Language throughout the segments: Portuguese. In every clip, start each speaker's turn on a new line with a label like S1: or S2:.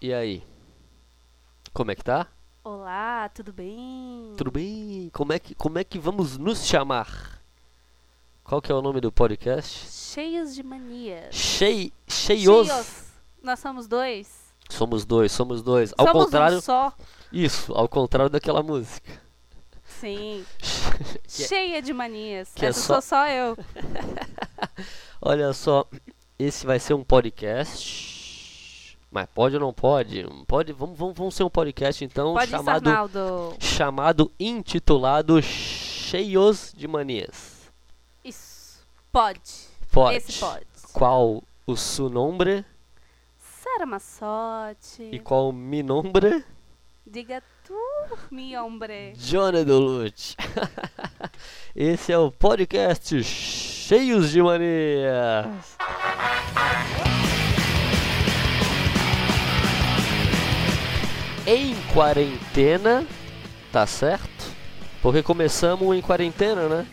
S1: E aí? Como é que tá?
S2: Olá, tudo bem?
S1: Tudo bem? Como é que, como é que vamos nos chamar? Qual que é o nome do podcast?
S2: Cheios de manias.
S1: Chei, cheios.
S2: Nós somos dois.
S1: Somos dois, somos dois. Ao
S2: somos
S1: contrário,
S2: um só.
S1: isso, ao contrário daquela música.
S2: Sim.
S1: É-
S2: Cheia de manias.
S1: que é
S2: Essa
S1: só-
S2: sou só eu.
S1: Olha só, esse vai ser um podcast. Mas pode ou não pode? Pode, vamos, vamos, vamos ser um podcast então
S2: Pode
S1: chamado
S2: Sarnaldo.
S1: chamado intitulado Cheios de Manias.
S2: Isso. Pode.
S1: Pode.
S2: Esse pode.
S1: Qual o su nombre
S2: Sara Massotti.
S1: e qual mi nombre?
S2: Diga tu, mi hombre.
S1: Johnny Dulucci. Esse é o podcast Cheios de Manias. Em quarentena, tá certo? Porque começamos em quarentena, né?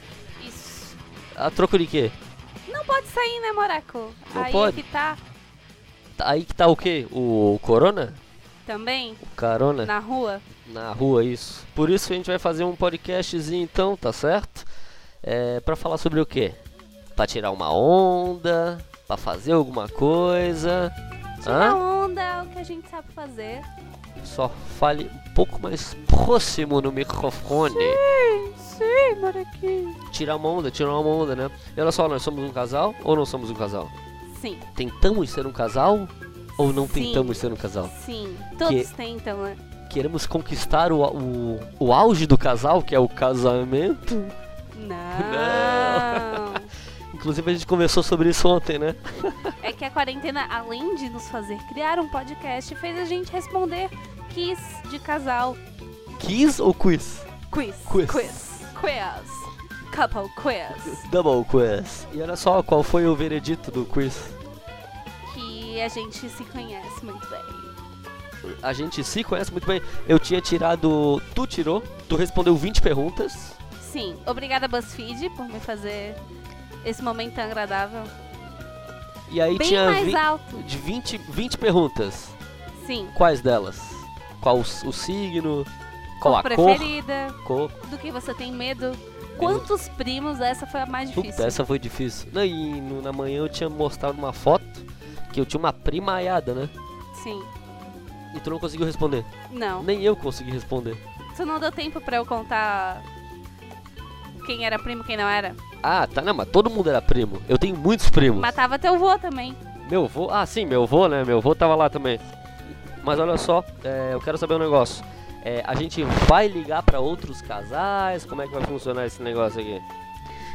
S2: Isso.
S1: A troco de quê?
S2: Não pode sair, né, Moraco?
S1: Não
S2: Aí
S1: pode.
S2: é que tá
S1: Aí que tá o quê? O corona?
S2: também
S1: O carona?
S2: na rua.
S1: Na rua, isso. Por isso a gente vai fazer um podcastzinho então, tá certo? É, pra falar sobre o quê? Pra tirar uma onda, pra fazer alguma coisa.
S2: Tirar
S1: Hã?
S2: onda é o que a gente sabe fazer.
S1: Só fale um pouco mais próximo no microfone.
S2: Sim, sim, Moraquinho.
S1: Tirar uma onda, tirar uma onda, né? E olha só, nós somos um casal ou não somos um casal?
S2: Sim,
S1: Tentamos ser um casal ou não
S2: Sim.
S1: tentamos ser um casal?
S2: sim. Todos tentam, né?
S1: Queremos conquistar o, o, o auge do casal, que é o casamento.
S2: Não.
S1: Inclusive a gente conversou sobre isso ontem, né?
S2: É que a quarentena, além de nos fazer criar um podcast, fez a gente responder quiz de casal.
S1: Kiss ou quiz?
S2: Quiz.
S1: Quiz.
S2: Quiz. Quiz. Couple quiz.
S1: Double quiz. E olha só qual foi o veredito do quiz.
S2: Que a gente se conhece muito bem.
S1: A gente se conhece muito bem. Eu tinha tirado. Tu tirou, tu respondeu 20 perguntas.
S2: Sim, obrigada BuzzFeed por me fazer esse momento tão agradável.
S1: E aí
S2: Bem
S1: tinha
S2: mais
S1: vi-
S2: alto.
S1: de 20, 20 perguntas.
S2: Sim.
S1: Quais delas? Qual o, o signo? Qual
S2: Cor
S1: a cor?
S2: preferida?
S1: Cor.
S2: Do que você tem medo? Quantos primos? Essa foi a mais difícil.
S1: Puta, essa foi difícil. E na manhã eu tinha mostrado uma foto que eu tinha uma prima aiada, né?
S2: Sim.
S1: E tu não conseguiu responder.
S2: Não.
S1: Nem eu consegui responder.
S2: Você não deu tempo pra eu contar quem era primo e quem não era?
S1: Ah, tá, não, mas todo mundo era primo. Eu tenho muitos primos.
S2: Matava teu vô também.
S1: Meu avô, ah sim, meu avô, né? Meu avô tava lá também. Mas olha só, é, eu quero saber um negócio. É, a gente vai ligar pra outros casais? Como é que vai funcionar esse negócio aqui?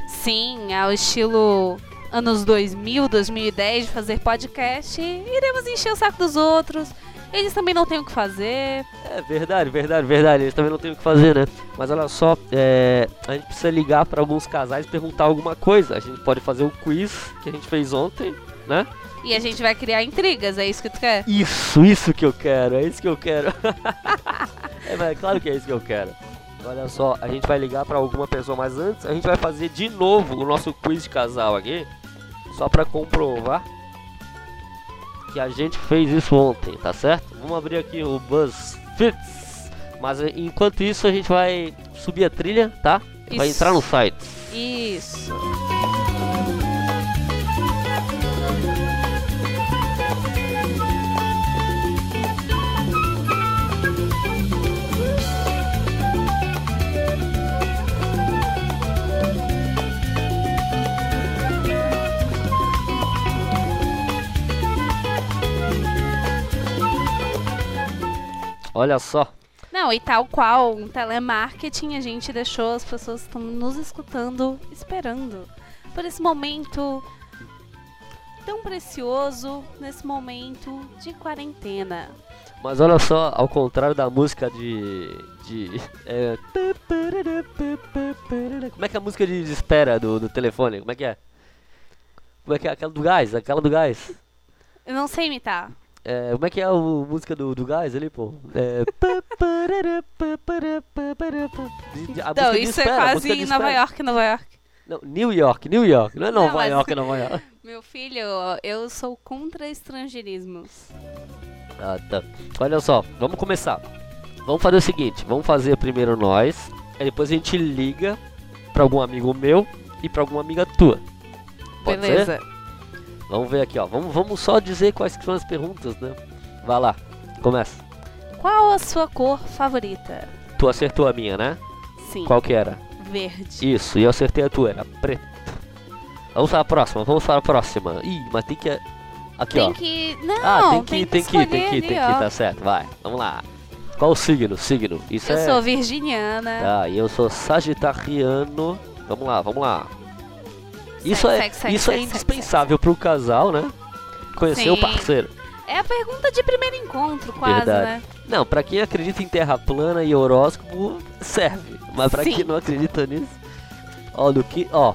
S2: Sim, ao estilo anos 2000, 2010 de fazer podcast. Iremos encher o saco dos outros. Eles também não têm o que fazer.
S1: É verdade, verdade, verdade. Eles também não tem o que fazer, né? Mas olha só, é, a gente precisa ligar pra alguns casais e perguntar alguma coisa. A gente pode fazer o quiz que a gente fez ontem, né?
S2: E a gente vai criar intrigas, é isso que tu quer?
S1: Isso, isso que eu quero, é isso que eu quero. é, mas é claro que é isso que eu quero. Olha só, a gente vai ligar pra alguma pessoa, mas antes a gente vai fazer de novo o nosso quiz de casal aqui, só pra comprovar que a gente fez isso ontem, tá certo? Vamos abrir aqui o BuzzFeeds. Mas eh, enquanto isso a gente vai subir a trilha, tá? Vai
S2: Isso.
S1: entrar no site.
S2: Isso.
S1: Olha só.
S2: Não, e tal qual um telemarketing, a gente deixou as pessoas que estão nos escutando esperando por esse momento tão precioso, nesse momento de quarentena.
S1: Mas olha só, ao contrário da música de. de é, como é que é a música de espera do, do telefone? Como é que é? Como é que é? Aquela do gás, aquela do gás.
S2: Eu não sei imitar.
S1: É, como é que é a música do, do gás ali, pô? É. de
S2: isso
S1: espera,
S2: é quase em Nova. York, Nova York.
S1: Não, New York, New York. Não é Nova
S2: mas-
S1: York, Nova York.
S2: Meu filho, eu sou contra estrangeirismos.
S1: Ah, tá. Olha só, vamos começar. Vamos fazer o seguinte, vamos fazer primeiro nós, aí depois a gente liga pra algum amigo meu e pra alguma amiga tua. Pode ser? Vamos ver aqui, ó. Vamos, vamos só dizer quais são as perguntas, né? Vai lá, começa.
S2: Qual a sua cor favorita?
S1: Tu acertou a minha, né?
S2: Sim.
S1: Qual que era?
S2: Verde.
S1: Isso, e eu acertei a tua, era preto. Vamos para a próxima, vamos para a próxima. Ih, mas tem que. Aqui,
S2: Tem
S1: ó.
S2: que. Não,
S1: ah, tem que ir, tem que ir, tem que tem que
S2: ó.
S1: tá certo, vai. Vamos lá. Qual o signo? Signo. Isso
S2: Eu
S1: é.
S2: sou virginiana.
S1: Tá, e eu sou sagitariano. Vamos lá, vamos lá. Isso
S2: Segue,
S1: é,
S2: segue, segue,
S1: isso é indispensável para o casal, né? Conhecer o
S2: Sim.
S1: parceiro.
S2: É a pergunta de primeiro encontro, quase,
S1: Verdade.
S2: né?
S1: Não, pra quem acredita em terra plana e horóscopo, serve. Mas pra
S2: Sim.
S1: quem não acredita nisso, ó, do que, ó,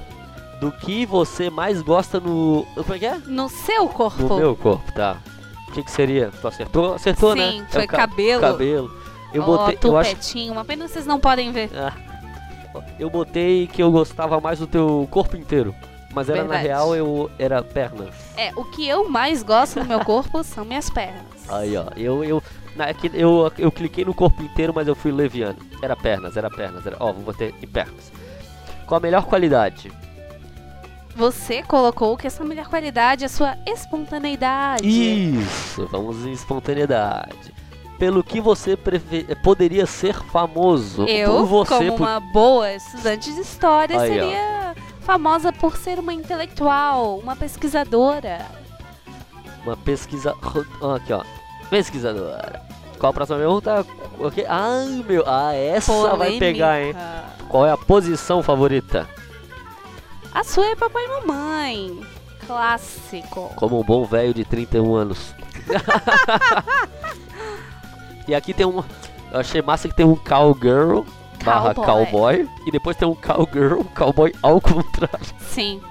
S1: do que você mais gosta no, como é que é?
S2: No seu corpo.
S1: No meu corpo, tá? O que que seria? Tu acertou? Acertou, né?
S2: Sim,
S1: É
S2: foi
S1: o ca-
S2: cabelo.
S1: Cabelo. Eu
S2: Ó,
S1: botei, eu acho,
S2: tupetinho. Pena vocês não podem ver.
S1: ah, eu botei que eu gostava mais do teu corpo inteiro. Mas era
S2: Verdade.
S1: na real eu era pernas.
S2: É, o que eu mais gosto no meu corpo são minhas pernas.
S1: Aí, ó, eu eu na, eu, eu cliquei no corpo inteiro, mas eu fui leviano. Era pernas, era pernas, era, ó, vou botar em pernas. Qual a melhor qualidade?
S2: Você colocou que essa melhor qualidade é a sua espontaneidade.
S1: Isso, vamos em espontaneidade. Pelo que você poderia ser famoso?
S2: Eu,
S1: você,
S2: como
S1: por-
S2: uma boa estudante de história,
S1: Aí, ó.
S2: Famosa por ser uma intelectual, uma pesquisadora.
S1: uma pesquisa. Aqui, ó. Pesquisadora. Qual a próxima pergunta? O quê? Ai, meu. Ah, essa vai pegar, hein?
S2: Polêmica.
S1: Qual é a posição favorita?
S2: A sua é papai e mamãe. Clássico.
S1: Como um bom velho de 31 anos. e aqui tem um. Eu achei massa que tem um cowgirl barra
S2: Cowboy.
S1: E depois tem um cowgirl, cowboy ao contrário.
S2: Sim.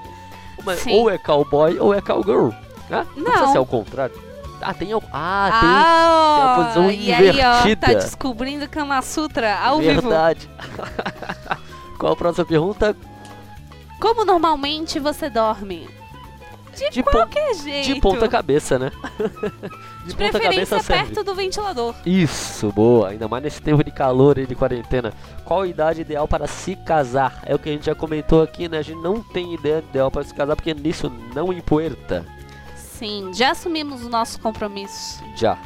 S1: Mas
S2: Sim.
S1: ou é cowboy ou é cowgirl. Né? Não. precisa
S2: Não.
S1: ser ao contrário. Ah, tem. Ah,
S2: Ah,
S1: tem a posição
S2: e aí, ó,
S1: invertida.
S2: tá descobrindo Kama Sutra ao
S1: tem.
S2: vivo.
S1: Verdade. Qual a próxima pergunta?
S2: Como normalmente você dorme? De,
S1: De
S2: qualquer jeito.
S1: De ponta cabeça, né? de
S2: De
S1: ponta
S2: preferência
S1: cabeça serve.
S2: perto do ventilador.
S1: Isso, boa. Ainda mais nesse tempo de calor e de quarentena. Qual a idade ideal para se casar? É o que a gente já comentou aqui, né? A gente não tem ideia ideal para se casar porque nisso não empoeira.
S2: Sim, já assumimos o nosso compromisso.
S1: Já.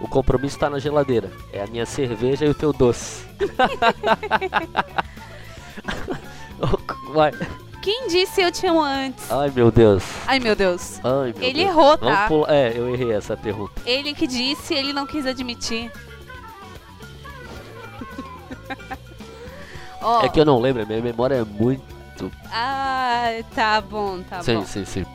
S1: O compromisso está na geladeira. É a minha cerveja e o teu doce. Vai.
S2: Quem disse eu te amo antes?
S1: Ai, meu Deus.
S2: Ai, meu Deus.
S1: Ai, meu
S2: Ele
S1: Deus.
S2: errou, tá?
S1: É, eu errei essa pergunta.
S2: Ele que disse, ele não quis admitir. Ó,
S1: É que eu não lembro, minha memória é muito
S2: ah, tá bom, tá
S1: sim,
S2: bom.
S1: sim, sim.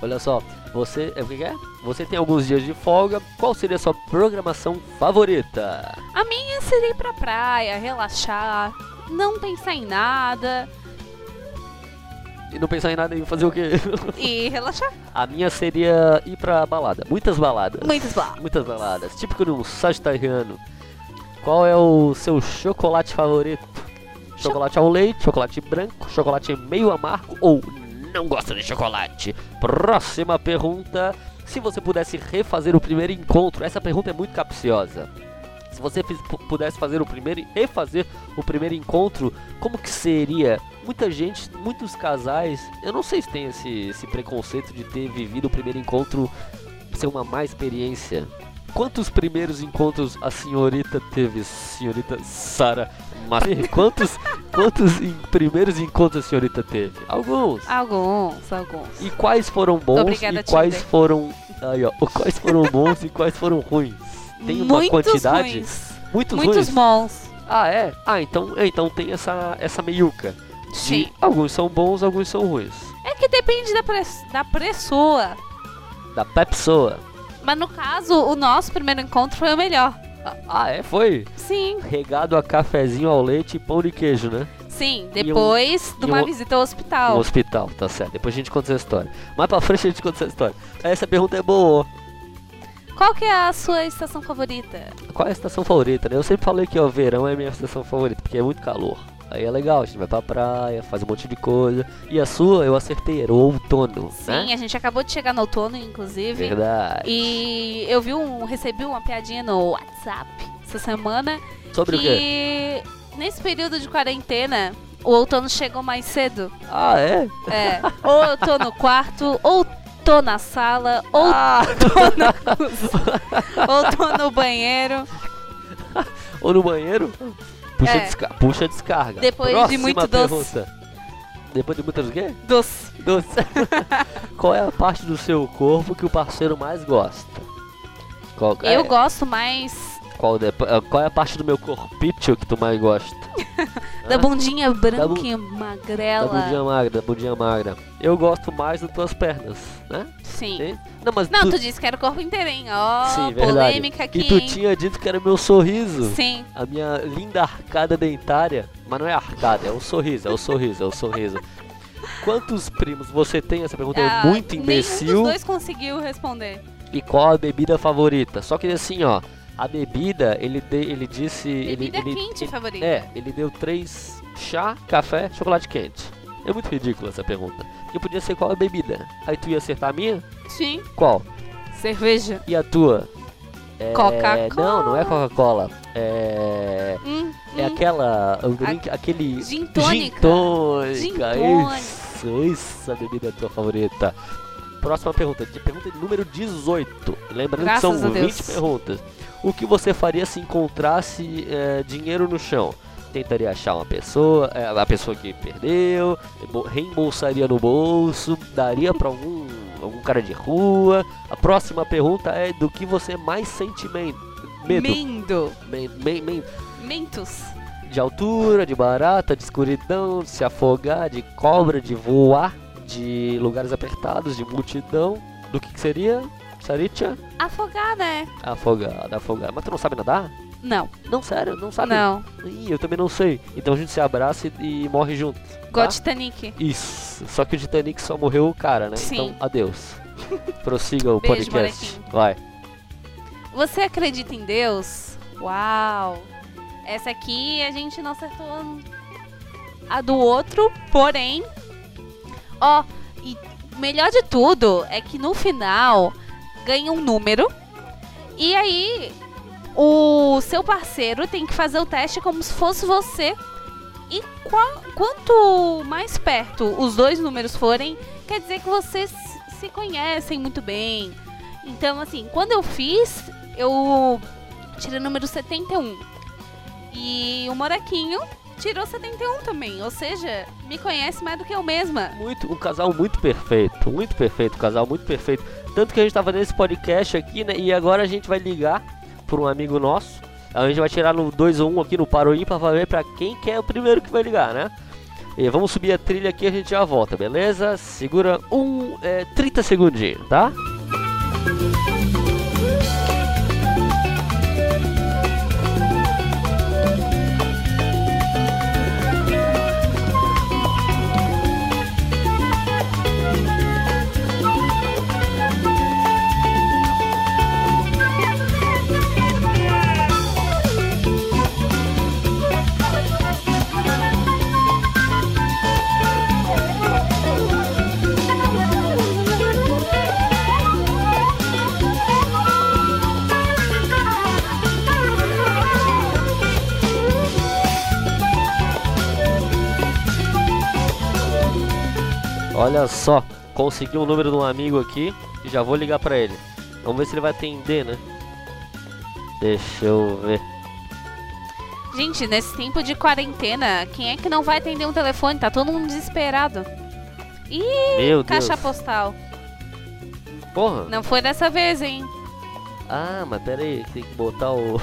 S1: Olha só, você. É o que que é? Você tem alguns dias de folga. Qual seria a sua programação favorita?
S2: A minha seria ir pra praia, relaxar, não pensar em nada
S1: E não pensar em nada em fazer o quê?
S2: e relaxar.
S1: A minha seria ir pra balada. Muitas baladas.
S2: Muitos blá.
S1: Muitas baladas. Típico de um sagitariano. Qual é o seu chocolate favorito? Chocolate ao leite, chocolate branco, chocolate meio amargo ou não gosta de chocolate? Próxima pergunta. Se você pudesse refazer o primeiro encontro, essa pergunta é muito capciosa. Se você pudesse fazer o primeiro e refazer o primeiro encontro, como que seria? Muita gente, muitos casais, eu não sei se tem esse, esse preconceito de ter vivido o primeiro encontro ser uma má experiência. Quantos primeiros encontros a senhorita teve, senhorita Sara? Quantos, quantos em- primeiros encontros a senhorita teve? Alguns.
S2: Alguns, alguns.
S1: E quais foram bons
S2: Obrigada,
S1: e quais
S2: Tinder.
S1: foram. Aí, ó, quais foram bons e quais foram ruins? Tem uma
S2: Muitos
S1: quantidade?
S2: ruins.
S1: Muitos,
S2: Muitos
S1: ruins?
S2: bons.
S1: Ah, é? Ah, então, então tem essa, essa meiuca.
S2: Sim.
S1: alguns são bons, alguns são ruins.
S2: É que depende da, da pessoa.
S1: Da pessoa.
S2: Mas no caso, o nosso primeiro encontro foi o melhor.
S1: Ah, é? Foi?
S2: Sim,
S1: Regado a cafezinho ao leite e pão de queijo, né?
S2: sim.
S1: E um-
S2: Depois de
S1: e
S2: uma
S1: um-
S2: visita ao hospital.
S1: hospital, tá certo. Depois a gente conta essa história. Mais pra frente a gente conta essa história. Essa pergunta é boa.
S2: Qual que é a sua estação favorita?
S1: Qual é a estação favorita, né? Eu sempre falei que o verão é a minha estação favorita, porque é muito calor. Aí é legal, a gente vai pra praia, faz um monte de coisa. E a sua, eu acertei, era o outono,
S2: Sim,
S1: né?
S2: a gente acabou de chegar no outono, inclusive.
S1: Verdade.
S2: E eu vi um, recebi uma piadinha no WhatsApp essa semana
S1: Sobre o quê?
S2: que nesse período de quarentena o outono chegou mais cedo.
S1: Ah, é?
S2: É, ou eu tô no quarto, ou tô na sala, ou
S1: Ah,
S2: tô na cozinha, ou tô no banheiro.
S1: ou no banheiro? Puxa,
S2: É.
S1: desca puxa descarga.
S2: Depois de
S1: Próxima
S2: muito doce.
S1: pergunta. Depois de muitas o quê?
S2: Doce.
S1: Doce. Qual é a parte do seu corpo que o parceiro mais gosta? Qual, é,
S2: Eu gosto mais
S1: qual, de- qual é a parte do meu corpício que tu mais gosta?
S2: da bundinha branca
S1: bu-
S2: e
S1: Da
S2: magrela.
S1: bundinha magra, da bundinha magra. Eu gosto mais das tuas pernas, né?
S2: Sim.
S1: Sim? Não, mas
S2: Não,
S1: tu,
S2: tu disse que era o corpo inteiro, hein? Ó,
S1: Sim, verdade.
S2: polêmica aqui,
S1: E tu
S2: hein?
S1: tinha dito que era meu sorriso.
S2: Sim.
S1: A minha linda arcada dentária. Mas não é arcada, é o sorriso, é o sorriso, é o sorriso. Quantos primos você tem? Essa pergunta
S2: Ah,
S1: é muito
S2: Nenhum
S1: imbecil.
S2: dos dois conseguiu responder.
S1: E qual a bebida favorita? Só que assim, ó, a bebida, ele, de, ele disse.
S2: Bebida
S1: ele, ele,
S2: quente
S1: ele-
S2: favorita.
S1: É, ele deu três chá, café, chocolate quente. É muito ridícula essa pergunta. Porque podia ser qual a bebida. Aí tu ia acertar a minha?
S2: Sim.
S1: Qual?
S2: Cerveja.
S1: E a tua? É,
S2: Coca-Cola.
S1: Não, não é Coca-Cola. É.
S2: Hum,
S1: É
S2: hum.
S1: aquela. o drink- aquele.
S2: Gin tônica.
S1: Gin tônica.
S2: Gin tônica.
S1: Isso, isso, a bebida é a tua favorita. Próxima pergunta. Pergunta número 18. Lembrando
S2: Graças
S1: que são
S2: a Deus.
S1: 20 perguntas. O que você faria se encontrasse é, dinheiro no chão? Tentaria achar uma pessoa, é, a pessoa que perdeu, bo- reembolsaria no bolso, daria pra algum, algum cara de rua. A próxima pergunta é do que você mais sente medo.
S2: Mendo.
S1: Men- men- men-
S2: Mentos.
S1: de altura, de barata, de escuridão, de se afogar, de cobra, de voar, de lugares apertados, de multidão. Do que, que seria? Saritia?
S2: Afogar, né?
S1: Afogada, afogada. Mas tu não sabe nadar?
S2: Não.
S1: Não, sério, não sabe?
S2: Não.
S1: Ih, eu também não sei. Então a gente se abraça e, e morre junto.
S2: Igual
S1: Tá?
S2: Titanic.
S1: Isso. Só que o Titanic só morreu o cara, né?
S2: Sim.
S1: Então, adeus. Prossiga o
S2: Beijo,
S1: podcast.
S2: bonequinho.
S1: Vai.
S2: Você acredita em Deus? Uau. Essa aqui a gente não acertou a do outro, porém. Ó, e melhor de tudo é que no final ganha um número. E aí o seu parceiro tem que fazer o teste como se fosse você. E qua- quanto mais perto os dois números forem, quer dizer que vocês se conhecem muito bem. Então, assim, quando eu fiz, eu tirei o número 71. E o Moraquinho tirou 71 também. Ou seja, me conhece mais do que eu mesma.
S1: Muito, um casal muito perfeito, muito perfeito, um casal muito perfeito. Tanto que a gente tava nesse podcast aqui, né? E agora a gente vai ligar por um amigo nosso. A gente vai tirar no 2 ou 1 aqui no Paro Ímpar pra ver pra quem que é o primeiro que vai ligar, né? E vamos subir a trilha aqui e a gente já volta, beleza? Segura um, é, 30 segundinhos, tá? Olha só, consegui o número de um amigo aqui e já vou ligar pra ele. Vamos ver se ele vai atender, né? Deixa eu ver.
S2: Gente, nesse tempo de quarentena, quem é que não vai atender um telefone? Tá todo mundo desesperado. Ih,
S1: Meu Deus.
S2: caixa postal.
S1: Porra.
S2: Não foi dessa vez, hein?
S1: Ah, mas pera aí, tem que botar o, o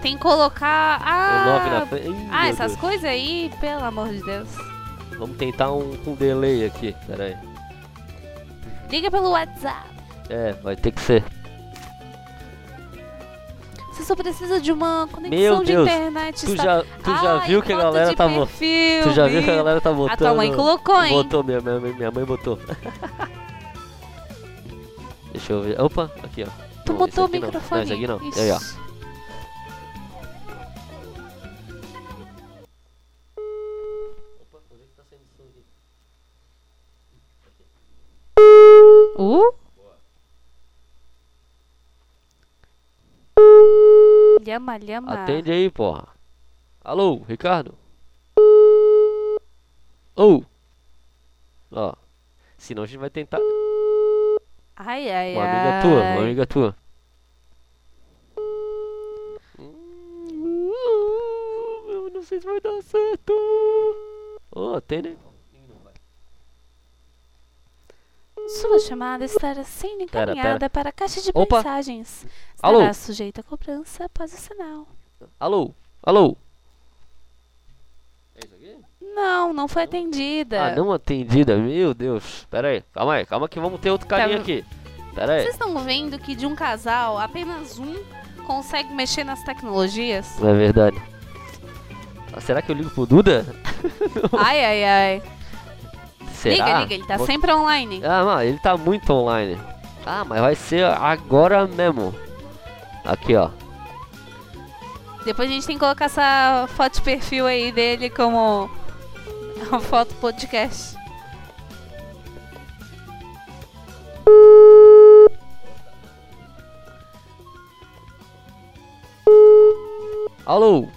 S2: Tem que colocar. Ah,
S1: 9 na frente. Ih,
S2: ah essas
S1: Deus.
S2: coisas aí, pelo amor de Deus.
S1: Vamos tentar um com delay aqui, pera aí.
S2: Liga pelo WhatsApp.
S1: É, vai ter que ser.
S2: Você só precisa de uma conexão
S1: Meu
S2: de
S1: Deus,
S2: internet.
S1: Tu já, tu já
S2: Ai,
S1: viu que a galera tá botando.
S2: perfil,
S1: Tu já viu que a galera tá botando.
S2: A tua mãe colocou, hein?
S1: Botou, minha, minha, minha mãe botou. Deixa eu ver. Opa, aqui ó.
S2: Tu
S1: Não,
S2: botou o
S1: aqui não.
S2: microfone.
S1: Não, esse aqui não.
S2: Isso.
S1: Aí, ó.
S2: Lhama, lhama.
S1: Atende aí, porra. Alô, Ricardo? Ou. Ó. Senão a gente vai tentar.
S2: Ai, ai,
S1: Uma
S2: ai.
S1: amiga tua, uma amiga tua. Eu não sei se vai dar certo. Ô, atende.
S2: Sua chamada estará sendo
S1: Pera,
S2: encaminhada para a caixa de
S1: Opa.
S2: mensagens.
S1: Alô?
S2: Estará sujeita a cobrança após o sinal.
S1: Alô, alô. É isso aqui?
S2: Não, não foi atendida.
S1: Ah, não atendida, meu Deus. Pera aí, calma aí, calma que vamos ter outro carinha
S2: Tá.
S1: aqui. Pera aí.
S2: Vocês estão vendo que de um casal, apenas um consegue mexer nas tecnologias?
S1: Não é verdade. Ah, será que eu ligo pro Duda?
S2: ai, ai, ai.
S1: Será?
S2: Liga, liga, ele tá
S1: Vou-
S2: sempre online.
S1: Ah, mano, ele tá muito online. Ah, mas vai ser agora mesmo. Aqui, ó.
S2: Depois a gente tem que colocar essa foto de perfil aí dele como foto podcast.
S1: Alô?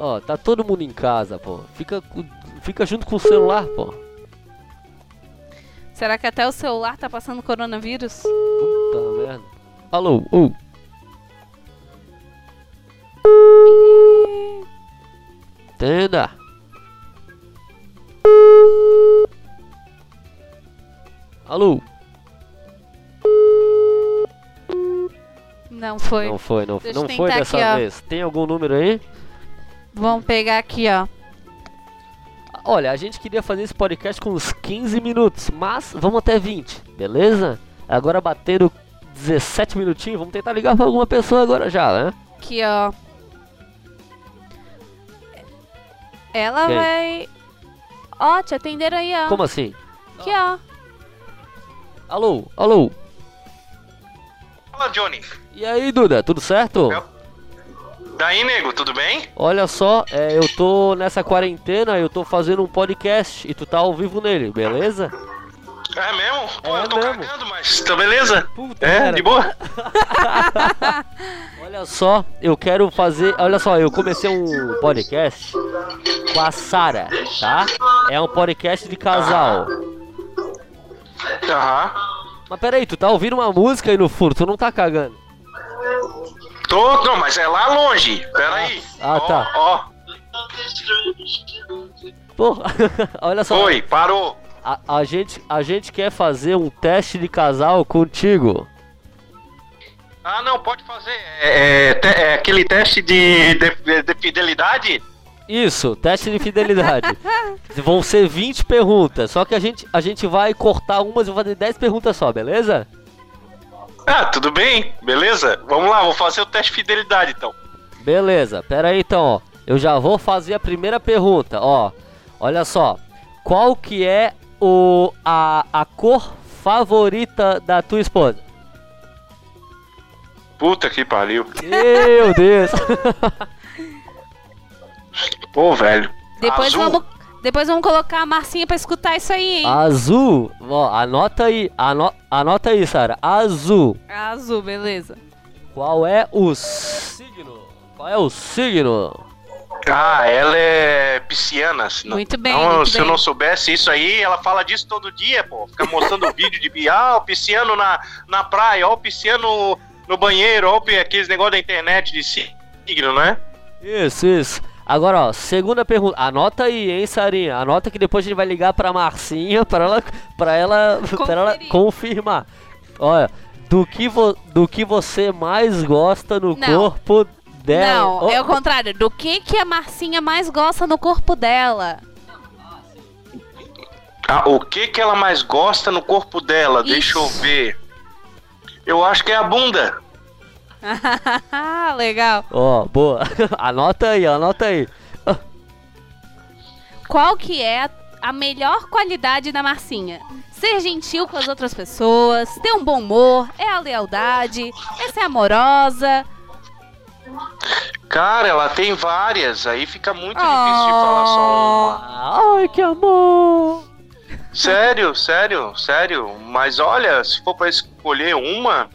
S1: Ó, tá todo mundo em casa, pô. Fica, fica junto com o celular, pô.
S2: Será que até o celular tá passando coronavírus?
S1: Puta merda. Alô, ô. Tenda. Alô?
S2: Não foi.
S1: Não foi, não,
S2: Deixa
S1: não foi dessa
S2: aqui,
S1: vez. Tem algum número aí?
S2: Vamos pegar aqui, ó.
S1: Olha, a gente queria fazer esse podcast com uns 15 minutos, mas vamos até 20, beleza? Agora batendo 17 minutinhos, vamos tentar ligar pra alguma pessoa agora já, né?
S2: Aqui, ó. Ela
S1: Quem?
S2: vai. Ó, te atenderam aí, ó.
S1: Como assim?
S2: Aqui, ó.
S1: Alô, alô.
S3: Fala, Johnny.
S1: E aí, Duda, tudo certo?
S3: Eu- Daí, nego, tudo bem?
S1: Olha só, é, eu tô nessa quarentena, eu tô fazendo um podcast e tu tá ao vivo nele, beleza?
S3: É mesmo? Pô,
S1: É
S3: eu tô
S1: mesmo.
S3: cagando, mas tá beleza?
S1: Puta,
S3: É,
S1: cara.
S3: de boa?
S1: Olha só, eu quero fazer. Olha só, eu comecei um podcast com a Sara, tá? É um podcast de casal.
S3: Aham.
S1: Mas peraí, tu tá ouvindo uma música aí no fundo, tu não tá cagando.
S3: Tô, não, mas é lá longe. Pera aí.
S1: Ah,
S3: Ó,
S1: tá.
S3: Ó,
S1: Porra, olha só.
S3: foi, parou.
S1: A, a gente, a gente quer fazer um teste de casal contigo.
S3: Ah, não, pode fazer. É, é, te- é aquele teste de, de, de fidelidade?
S1: Isso, teste de fidelidade. Vão ser 20 perguntas, só que a gente, a gente vai cortar umas e vou fazer 10 perguntas só, beleza?
S3: Ah, tudo bem, beleza? Vamos lá, vou fazer o teste de fidelidade então.
S1: Beleza, pera aí então, ó. Eu já vou fazer a primeira pergunta, ó. Olha só. Qual que é o, a, a cor favorita da tua esposa?
S3: Puta que pariu.
S1: Meu Deus!
S3: Pô, velho.
S2: Depois
S3: Azul.
S2: vamos. Depois vamos colocar a Marcinha pra escutar isso aí, hein?
S1: Azul! Ó, anota aí, ano, anota aí, Sara. Azul.
S2: Azul, beleza.
S1: Qual é o signo? Qual é o signo?
S3: Ah, ela é pisciana. se não-
S2: Muito bem,
S3: Não,
S2: muito
S3: se eu
S2: bem.
S3: não soubesse isso aí, ela fala disso todo dia, pô. Fica mostrando vídeo de ah, o pisciano na, na praia, ó, o pisciano no banheiro, ó, aqueles negócios da internet de signo, né?
S1: Isso, isso. Agora, ó, segunda pergunta. Anota aí, hein, Sarinha? Anota que depois a gente vai ligar pra Marcinha pra ela, pra ela, pra ela confirmar. Olha, do que, vo, do que você mais gosta no
S2: Não.
S1: corpo dela?
S2: Não,
S1: Ó,
S2: é o contrário. Do que, que a Marcinha mais gosta no corpo dela?
S3: Ah, o que que ela mais gosta no corpo dela? Deixa eu
S2: Isso.
S3: ver. Eu acho que é a bunda.
S2: Legal.
S1: Ó, boa. anota aí, anota aí.
S2: Qual que é a- melhor qualidade da Marcinha? Ser gentil com as outras pessoas, ter um bom humor, é a lealdade, é ser amorosa.
S3: Cara, ela tem várias, aí fica muito
S2: Ah.
S3: difícil de falar só uma.
S1: Ai, que amor!
S3: Sério, sério, sério. Mas olha, se for pra escolher uma,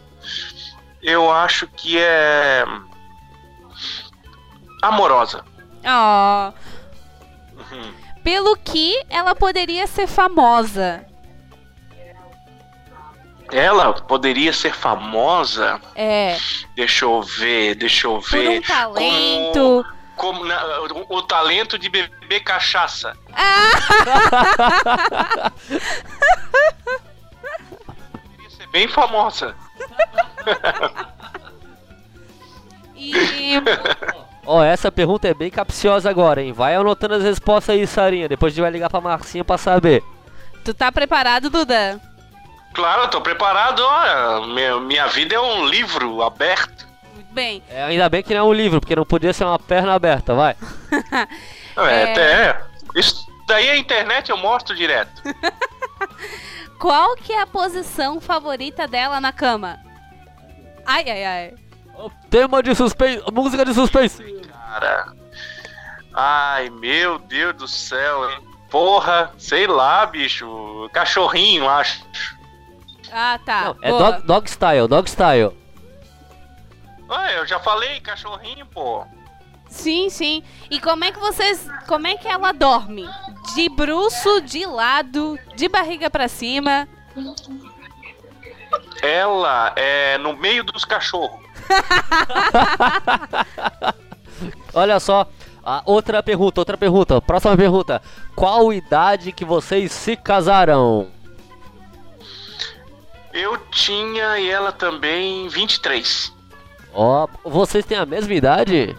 S3: eu acho que é. Amorosa.
S2: Ó,
S3: Uhum.
S2: pelo que ela poderia ser famosa.
S3: Ela poderia ser famosa.
S2: É,
S3: Deixa eu ver, deixa eu
S2: por um
S3: ver.
S2: talento.
S3: Como na- o, o talento de beber cachaça. Poderia ser bem famosa.
S2: E
S1: Ó, essa pergunta é bem capciosa agora, hein? Vai anotando as respostas aí, Sarinha. Depois a gente vai ligar pra Marcinha pra saber.
S2: tu tá preparado, Duda?
S3: Claro, eu tô preparado. Olha, minha, minha vida é um livro aberto.
S2: Muito bem.
S1: É, ainda bem que não é um livro, porque não podia ser uma perna aberta, vai.
S3: É,
S2: É.
S3: até. Isso daí a internet eu mostro direto.
S2: Qual que é a posição favorita dela na cama? Ai, ai, ai.
S1: Ó, Tema de suspense, música de suspense.
S3: Cara. Ai, meu Deus do céu, hein? Porra, sei lá, bicho. Cachorrinho, acho.
S2: Ah, tá.
S1: Não, é dog, dog style, dog style.
S3: Ué, eu já falei, cachorrinho, pô.
S2: Sim, sim. E como é que vocês. Como é que ela dorme? De bruço, de lado, de barriga pra cima.
S3: Ela é no meio dos cachorros.
S1: Olha só, a outra pergunta, outra pergunta, próxima pergunta. Qual idade que vocês se casaram?
S3: Eu tinha e ela também 23.
S1: Ó, vocês têm a mesma idade?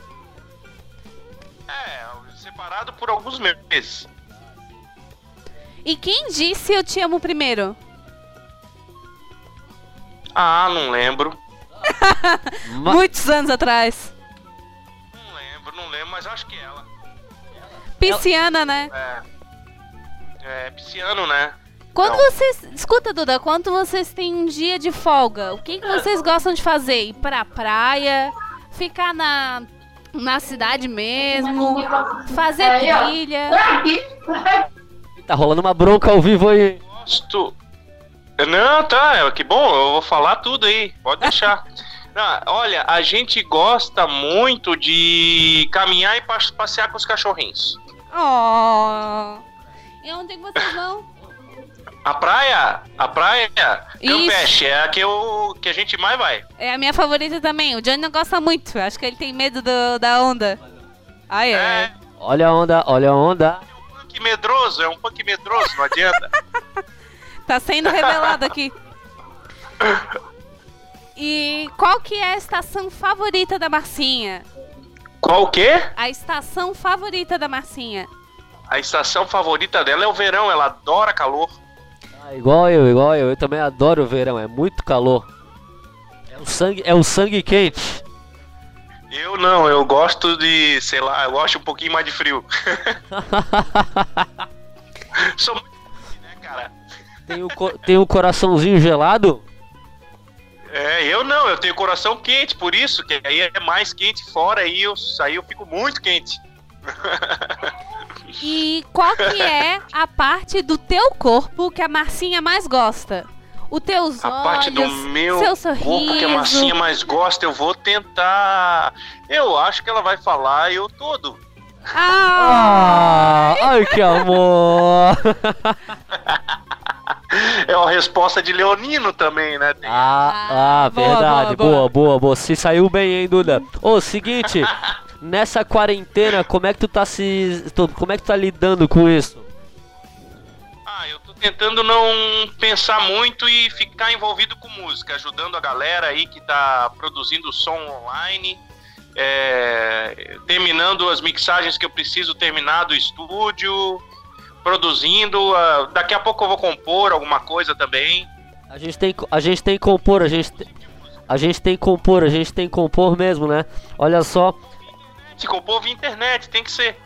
S3: É, separado por alguns meses.
S2: E quem disse eu te amo primeiro?
S3: Ah, não lembro.
S2: Muitos anos atrás.
S3: Não lembro, não lembro, mas acho que ela.
S2: Pisciana, né?
S3: É. É, pisciano, né?
S2: Quando
S3: Não.
S2: vocês. Escuta, Duda, quando vocês têm um dia de folga, o que, que vocês gostam de fazer? Ir pra praia? Ficar na, na cidade mesmo? Fazer trilha?
S1: Tá rolando uma bronca ao vivo aí.
S3: Gosto. Não, tá, é, que bom, eu vou falar tudo aí, pode deixar. Não, olha, a gente gosta muito de caminhar e pas- passear com os cachorrinhos.
S2: Oh. E onde é que vocês vão?
S3: A praia, a praia. Campeche, é a que, eu, que a gente mais vai.
S2: É a minha favorita também. O Johnny não gosta muito. Acho que ele tem medo do- da onda. Ah, é.
S3: É,
S1: Olha a onda, olha a onda.
S3: um punk medroso, é um punk medroso, não adianta.
S2: Tá sendo revelado aqui. E qual que é a estação favorita da Marcinha?
S3: Qual o quê?
S2: A estação favorita da Marcinha.
S3: A estação favorita dela é o verão, ela adora calor.
S1: Ah, igual eu, igual eu. Eu também adoro o verão, é muito calor. É o sangue, é o sangue quente.
S3: Eu não, eu gosto de, sei lá, eu gosto um pouquinho mais de frio. Sou muito, né, cara?
S1: Tem o, tem o coraçãozinho gelado?
S3: É, eu não, eu tenho coração quente, por isso que aí é mais quente fora, aí eu, aí eu fico muito quente.
S2: E qual que é a parte do teu corpo que a Marcinha mais gosta? Os teus
S3: A
S2: olhos,
S3: parte do meu
S2: seu sorriso.
S3: corpo que a Marcinha mais gosta, eu vou tentar. Eu acho que ela vai falar eu todo.
S2: Ah,
S1: Ah, ai que amor!
S3: É uma resposta de Leonino também, né?
S1: Ah, ah,
S2: boa,
S1: verdade,
S2: boa,
S1: boa, boa, boa. Se saiu bem, hein, Duda? Ô, seguinte, nessa quarentena, como é que tu tá se. Como é que tu tá lidando com isso?
S3: Ah, eu tô tentando não pensar muito e ficar envolvido com música, ajudando a galera aí que tá produzindo som online, é, terminando as mixagens que eu preciso terminar do estúdio, produzindo. ah, daqui a pouco eu vou compor alguma coisa também.
S1: A gente tem, a gente tem que compor, a gente, te- a gente tem que compor, a gente tem que compor mesmo, né? Olha só,
S3: Se compor via internet, tem que ser.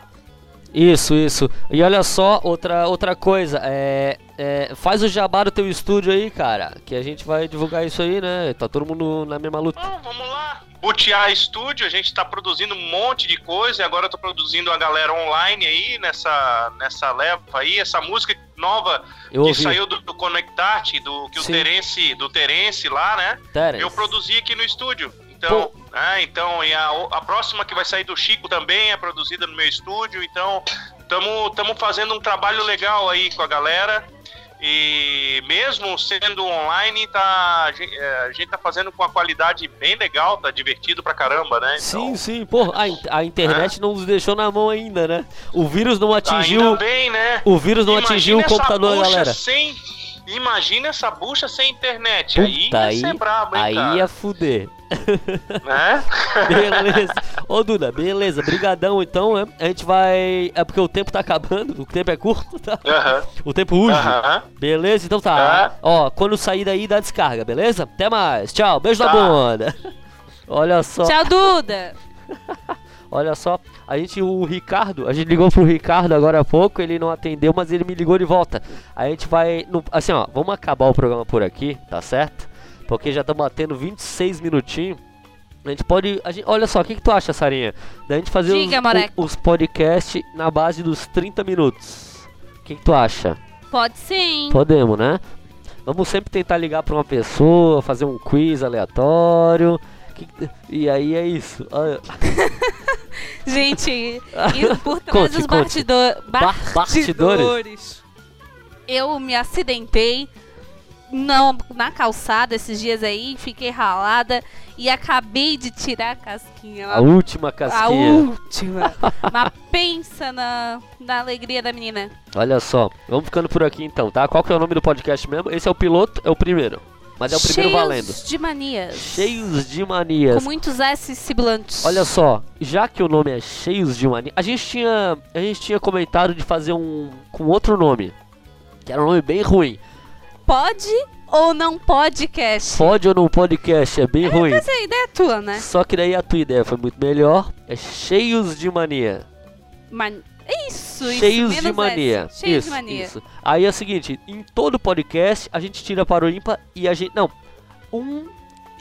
S1: isso, isso. E olha só, outra, outra coisa, é, é, faz o jabá do teu estúdio aí, cara, que a gente vai divulgar isso aí, né? Tá todo mundo na mesma luta.
S3: Bom, vamos lá. Butiá Estúdio, a gente está produzindo um monte de coisa e agora eu tô produzindo a galera online aí nessa, nessa leva aí, essa música nova
S1: Eu
S3: que
S1: ouvi.
S3: saiu do, do Connectart, do que o
S1: Sim.
S3: Terence, do Terence lá, né?
S1: Terence.
S3: Eu produzi aqui no estúdio. Então, é, então e a, a próxima que vai sair do Chico também é produzida no meu estúdio. Então, estamos fazendo um trabalho legal aí com a galera. E mesmo sendo online, tá, a é, a gente tá fazendo com uma qualidade bem legal, tá divertido pra caramba, né?
S1: Sim, sim, pô, a, a internet não nos deixou na mão ainda, né? O vírus não atingiu.
S3: Ainda bem, né?
S1: O vírus não
S3: Imagina
S1: atingiu o computador, galera.
S3: Sem, imagina essa bucha sem internet.
S1: Puta,
S3: aí ia
S1: aí,
S3: ser brabo, hein,
S1: aí
S3: cara?
S1: ia fuder.
S3: Né?
S1: Beleza. Ô, Duda, beleza. Brigadão, então. né? A gente vai... É porque o tempo tá acabando. O tempo é curto, tá?
S3: Aham,
S1: O tempo urge.
S3: aham.
S1: Beleza? Então tá.
S3: É.
S1: Ó, quando sair daí, dá descarga, beleza? Até mais. Tchau. Beijo na
S3: Tá.
S1: bunda. Olha só.
S2: Tchau, Duda.
S1: Olha só, a gente, o Ricardo, a gente ligou pro Ricardo agora há pouco, ele não atendeu, mas ele me ligou de volta. A gente vai, no- assim ó, vamos acabar o programa por aqui, tá certo? Porque já estamos batendo 26 minutinhos. A gente pode, a gente, olha só, o que, que tu acha, Sarinha? Da gente fazer
S2: Diga,
S1: os, os podcasts na base dos 30 minutos. O que, que tu acha?
S2: Pode sim.
S1: Podemos, né? Vamos sempre tentar ligar pra uma pessoa, fazer um quiz aleatório. Que- e aí é isso.
S2: Gente, e por trás
S1: Conte,
S2: dos
S1: conte.
S2: bastidor...
S1: Ba- bastidores?
S2: bastidores, eu me acidentei não, na calçada esses dias aí, fiquei ralada e acabei de tirar a casquinha.
S1: a última
S2: a
S1: casquinha.
S2: última. Mas pensa na, na alegria da menina.
S1: Olha só, vamos ficando por aqui então, tá? Qual que é o nome do podcast mesmo? Esse é o piloto, é o primeiro. Mas é o primeiro
S2: Cheios
S1: valendo.
S2: de manias.
S1: Cheios de manias.
S2: Com muitos S sibilantes.
S1: Olha só, já que o nome é Cheios de Manias, a gente tinha, a gente tinha comentado de fazer um com outro nome, que era um nome bem ruim.
S2: Pode ou não podcast?
S1: Pode ou não podcast, é bem ruim.
S2: Essa ideia é tua, né?
S1: Só que daí a tua ideia foi muito melhor, é Cheios de Mania.
S2: Man... Isso, isso.
S1: Cheios de mania.
S2: Cheios
S1: isso,
S2: de mania.
S1: isso. Aí é o seguinte, em todo podcast a gente tira para o ímpar e a gente não, um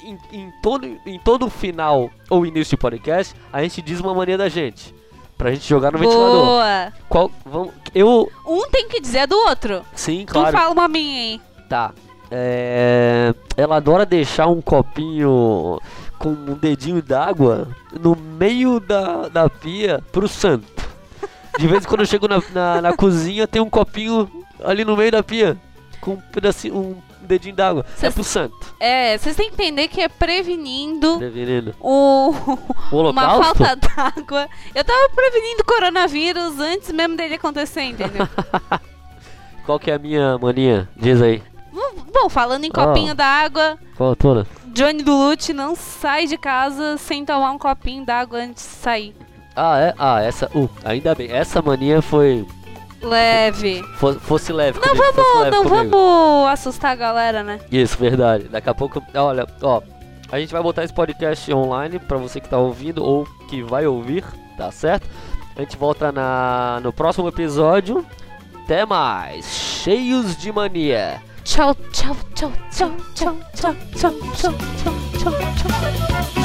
S1: em, em todo em todo final ou início de podcast a gente diz uma mania da gente pra gente jogar no ventilador.
S2: Boa.
S1: Qual vamos eu
S2: Um tem que dizer do outro.
S1: sim,
S2: Tu
S1: claro.
S2: fala uma minha aí.
S1: Tá. É, ela adora deixar um copinho com um dedinho d'água no meio da, da pia pro santo. De vez em quando eu chego na, na, na cozinha, tem um copinho ali no meio da pia com um pedacinho, um dedinho d'água. É pro santo.
S2: É, vocês têm que entender que é prevenindo
S1: Prevenindo.
S2: o...
S1: O
S2: uma falta d'água. Eu tava prevenindo o coronavírus antes mesmo dele acontecer, entendeu?
S1: Qual que é a minha mania? Diz aí.
S2: Bom, falando em copinho
S1: Ah.
S2: d'água,
S1: Qual toda?
S2: Johnny Duluth não sai de casa sem tomar um copinho d'água antes de sair.
S1: Ah, é? Ah, essa. Uh, ainda bem. Essa mania foi.
S2: Leve.
S1: fo- fosse leve.
S2: Não
S1: comigo, fosse
S2: vamos,
S1: leve
S2: não
S1: comigo.
S2: vamos assustar a galera, né?
S1: Isso, verdade. Daqui a pouco, olha, ó, a gente vai botar esse podcast online pra você que tá ouvindo ou que vai ouvir, tá certo? A gente volta na no próximo episódio. Até mais. Cheios de mania.
S2: Tchau, tchau, tchau, tchau, tchau, tchau, tchau, tchau, tchau, tchau, tchau.